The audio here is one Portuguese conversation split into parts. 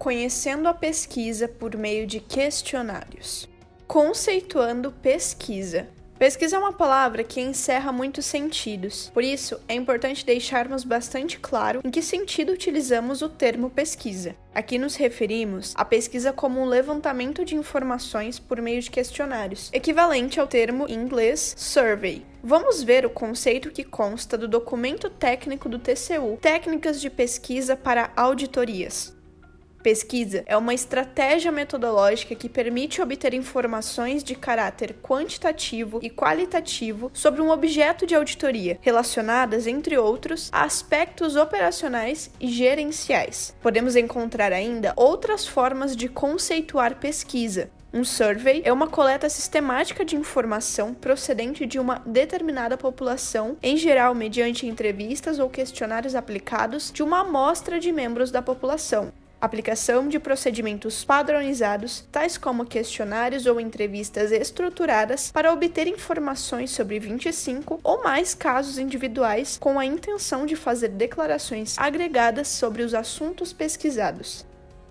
conhecendo a pesquisa por meio de questionários. Conceituando pesquisa. Pesquisa é uma palavra que encerra muitos sentidos, por isso é importante deixarmos bastante claro em que sentido utilizamos o termo pesquisa. Aqui nos referimos à pesquisa como um levantamento de informações por meio de questionários, equivalente ao termo em inglês survey. Vamos ver o conceito que consta do documento técnico do TCU, Técnicas de Pesquisa para Auditorias. Pesquisa é uma estratégia metodológica que permite obter informações de caráter quantitativo e qualitativo sobre um objeto de auditoria, relacionadas, entre outros, a aspectos operacionais e gerenciais. Podemos encontrar ainda outras formas de conceituar pesquisa, um survey é uma coleta sistemática de informação procedente de uma determinada população, em geral mediante entrevistas ou questionários aplicados de uma amostra de membros da população aplicação de procedimentos padronizados, tais como questionários ou entrevistas estruturadas, para obter informações sobre 25 ou mais casos individuais com a intenção de fazer declarações agregadas sobre os assuntos pesquisados.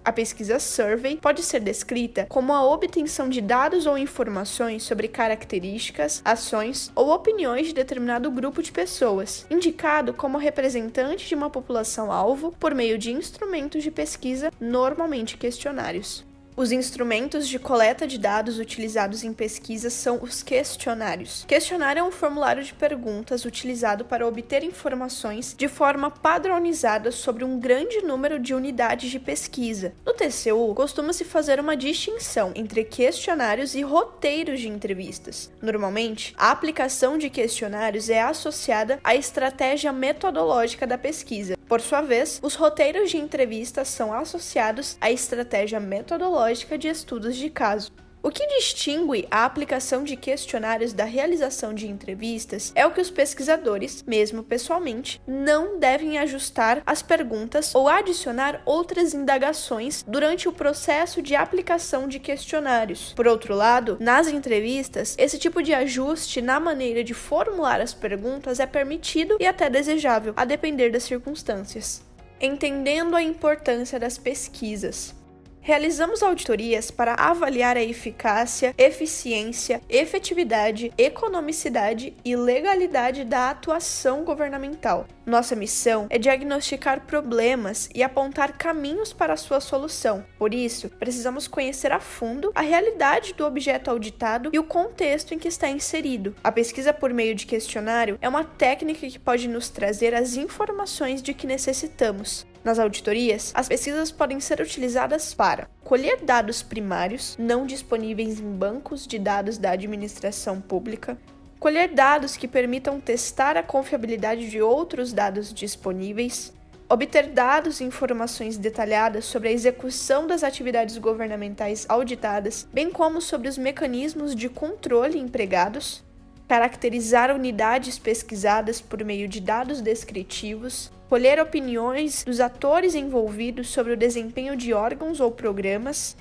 A pesquisa Survey pode ser descrita como a obtenção de dados ou informações sobre características, ações ou opiniões de determinado grupo de pessoas, indicado como representante de uma população-alvo por meio de instrumentos de pesquisa, normalmente questionários. Os instrumentos de coleta de dados utilizados em pesquisas são os questionários. Questionário é um formulário de perguntas utilizado para obter informações de forma padronizada sobre um grande número de unidades de pesquisa. No TCU, costuma-se fazer uma distinção entre questionários e roteiros de entrevistas. Normalmente, a aplicação de questionários é associada à estratégia metodológica da pesquisa. Por sua vez, os roteiros de entrevistas são associados à estratégia metodológica de estudos de caso. O que distingue a aplicação de questionários da realização de entrevistas é o que os pesquisadores, mesmo pessoalmente, não devem ajustar as perguntas ou adicionar outras indagações durante o processo de aplicação de questionários. Por outro lado, nas entrevistas, esse tipo de ajuste na maneira de formular as perguntas é permitido e até desejável, a depender das circunstâncias. Entendendo a importância das pesquisas. Realizamos auditorias para avaliar a eficácia, eficiência, efetividade, economicidade e legalidade da atuação governamental. Nossa missão é diagnosticar problemas e apontar caminhos para sua solução. Por isso, precisamos conhecer a fundo a realidade do objeto auditado e o contexto em que está inserido. A pesquisa por meio de questionário é uma técnica que pode nos trazer as informações de que necessitamos. Nas auditorias, as pesquisas podem ser utilizadas para colher dados primários não disponíveis em bancos de dados da administração pública, colher dados que permitam testar a confiabilidade de outros dados disponíveis, obter dados e informações detalhadas sobre a execução das atividades governamentais auditadas, bem como sobre os mecanismos de controle empregados, caracterizar unidades pesquisadas por meio de dados descritivos, colher opiniões dos atores envolvidos sobre o desempenho de órgãos ou programas,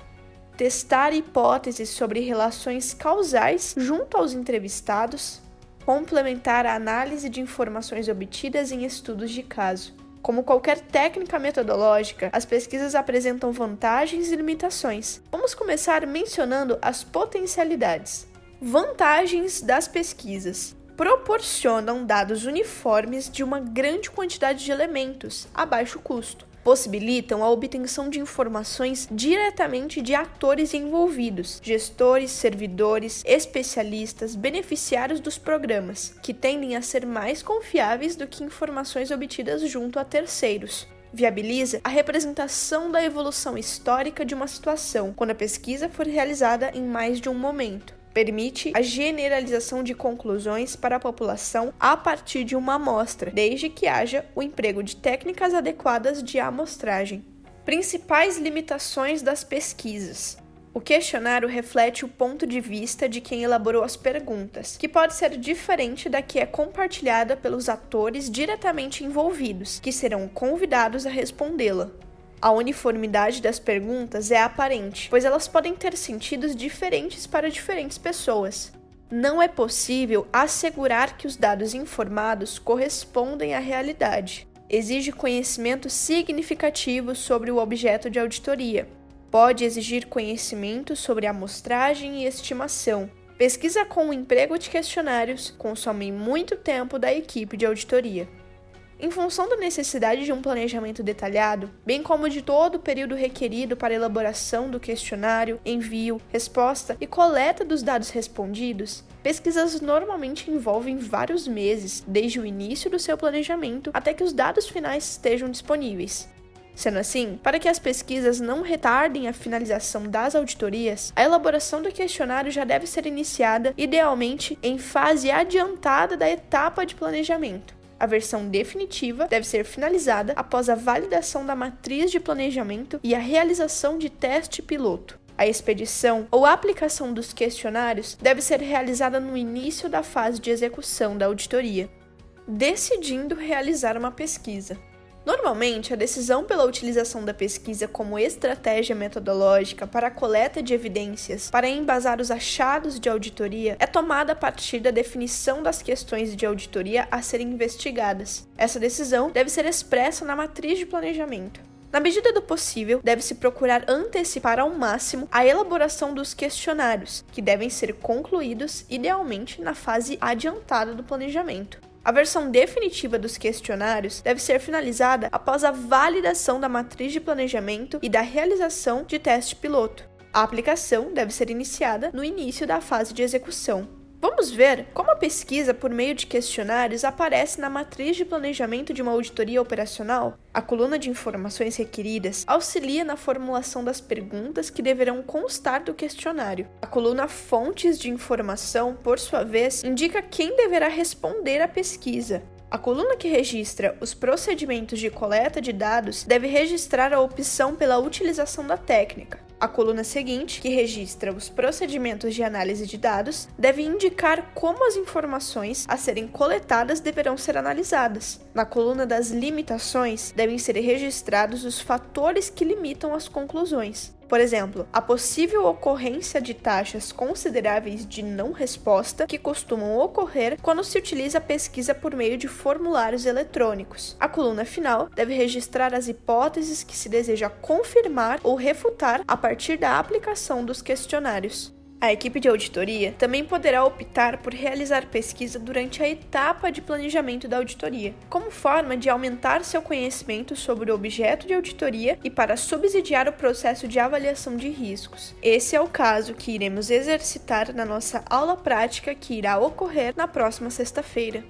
testar hipóteses sobre relações causais junto aos entrevistados, complementar a análise de informações obtidas em estudos de caso. Como qualquer técnica metodológica, as pesquisas apresentam vantagens e limitações. Vamos começar mencionando as potencialidades. Vantagens das pesquisas. Proporcionam dados uniformes de uma grande quantidade de elementos a baixo custo. Possibilitam a obtenção de informações diretamente de atores envolvidos, gestores, servidores, especialistas, beneficiários dos programas, que tendem a ser mais confiáveis do que informações obtidas junto a terceiros. Viabiliza a representação da evolução histórica de uma situação quando a pesquisa for realizada em mais de um momento permite a generalização de conclusões para a população a partir de uma amostra, desde que haja o emprego de técnicas adequadas de amostragem. Principais limitações das pesquisas. O questionário reflete o ponto de vista de quem elaborou as perguntas, que pode ser diferente da que é compartilhada pelos atores diretamente envolvidos, que serão convidados a respondê-la. A uniformidade das perguntas é aparente, pois elas podem ter sentidos diferentes para diferentes pessoas. Não é possível assegurar que os dados informados correspondem à realidade. exige conhecimento significativo sobre o objeto de auditoria. Pode exigir conhecimento sobre amostragem e estimação. Pesquisa com o emprego de questionários consome muito tempo da equipe de auditoria. Em função da necessidade de um planejamento detalhado, bem como de todo o período requerido para elaboração do questionário, envio, resposta e coleta dos dados respondidos, pesquisas normalmente envolvem vários meses, desde o início do seu planejamento até que os dados finais estejam disponíveis. Sendo assim, para que as pesquisas não retardem a finalização das auditorias, a elaboração do questionário já deve ser iniciada, idealmente, em fase adiantada da etapa de planejamento. A versão definitiva deve ser finalizada após a validação da matriz de planejamento e a realização de teste piloto. A expedição ou aplicação dos questionários deve ser realizada no início da fase de execução da auditoria. Decidindo realizar uma pesquisa. Normalmente, a decisão pela utilização da pesquisa como estratégia metodológica para a coleta de evidências para embasar os achados de auditoria é tomada a partir da definição das questões de auditoria a serem investigadas. Essa decisão deve ser expressa na matriz de planejamento. Na medida do possível, deve-se procurar antecipar ao máximo a elaboração dos questionários, que devem ser concluídos idealmente na fase adiantada do planejamento. A versão definitiva dos questionários deve ser finalizada após a validação da matriz de planejamento e da realização de teste piloto. A aplicação deve ser iniciada no início da fase de execução. Vamos ver como a pesquisa por meio de questionários aparece na matriz de planejamento de uma auditoria operacional. A coluna de informações requeridas auxilia na formulação das perguntas que deverão constar do questionário. A coluna Fontes de informação, por sua vez, indica quem deverá responder à pesquisa. A coluna que registra os procedimentos de coleta de dados deve registrar a opção pela utilização da técnica. A coluna seguinte, que registra os procedimentos de análise de dados, deve indicar como as informações a serem coletadas deverão ser analisadas. Na coluna das limitações, devem ser registrados os fatores que limitam as conclusões. Por exemplo, a possível ocorrência de taxas consideráveis de não resposta que costumam ocorrer quando se utiliza a pesquisa por meio de formulários eletrônicos. A coluna final deve registrar as hipóteses que se deseja confirmar ou refutar a partir da aplicação dos questionários. A equipe de auditoria também poderá optar por realizar pesquisa durante a etapa de planejamento da auditoria, como forma de aumentar seu conhecimento sobre o objeto de auditoria e para subsidiar o processo de avaliação de riscos. Esse é o caso que iremos exercitar na nossa aula prática que irá ocorrer na próxima sexta-feira.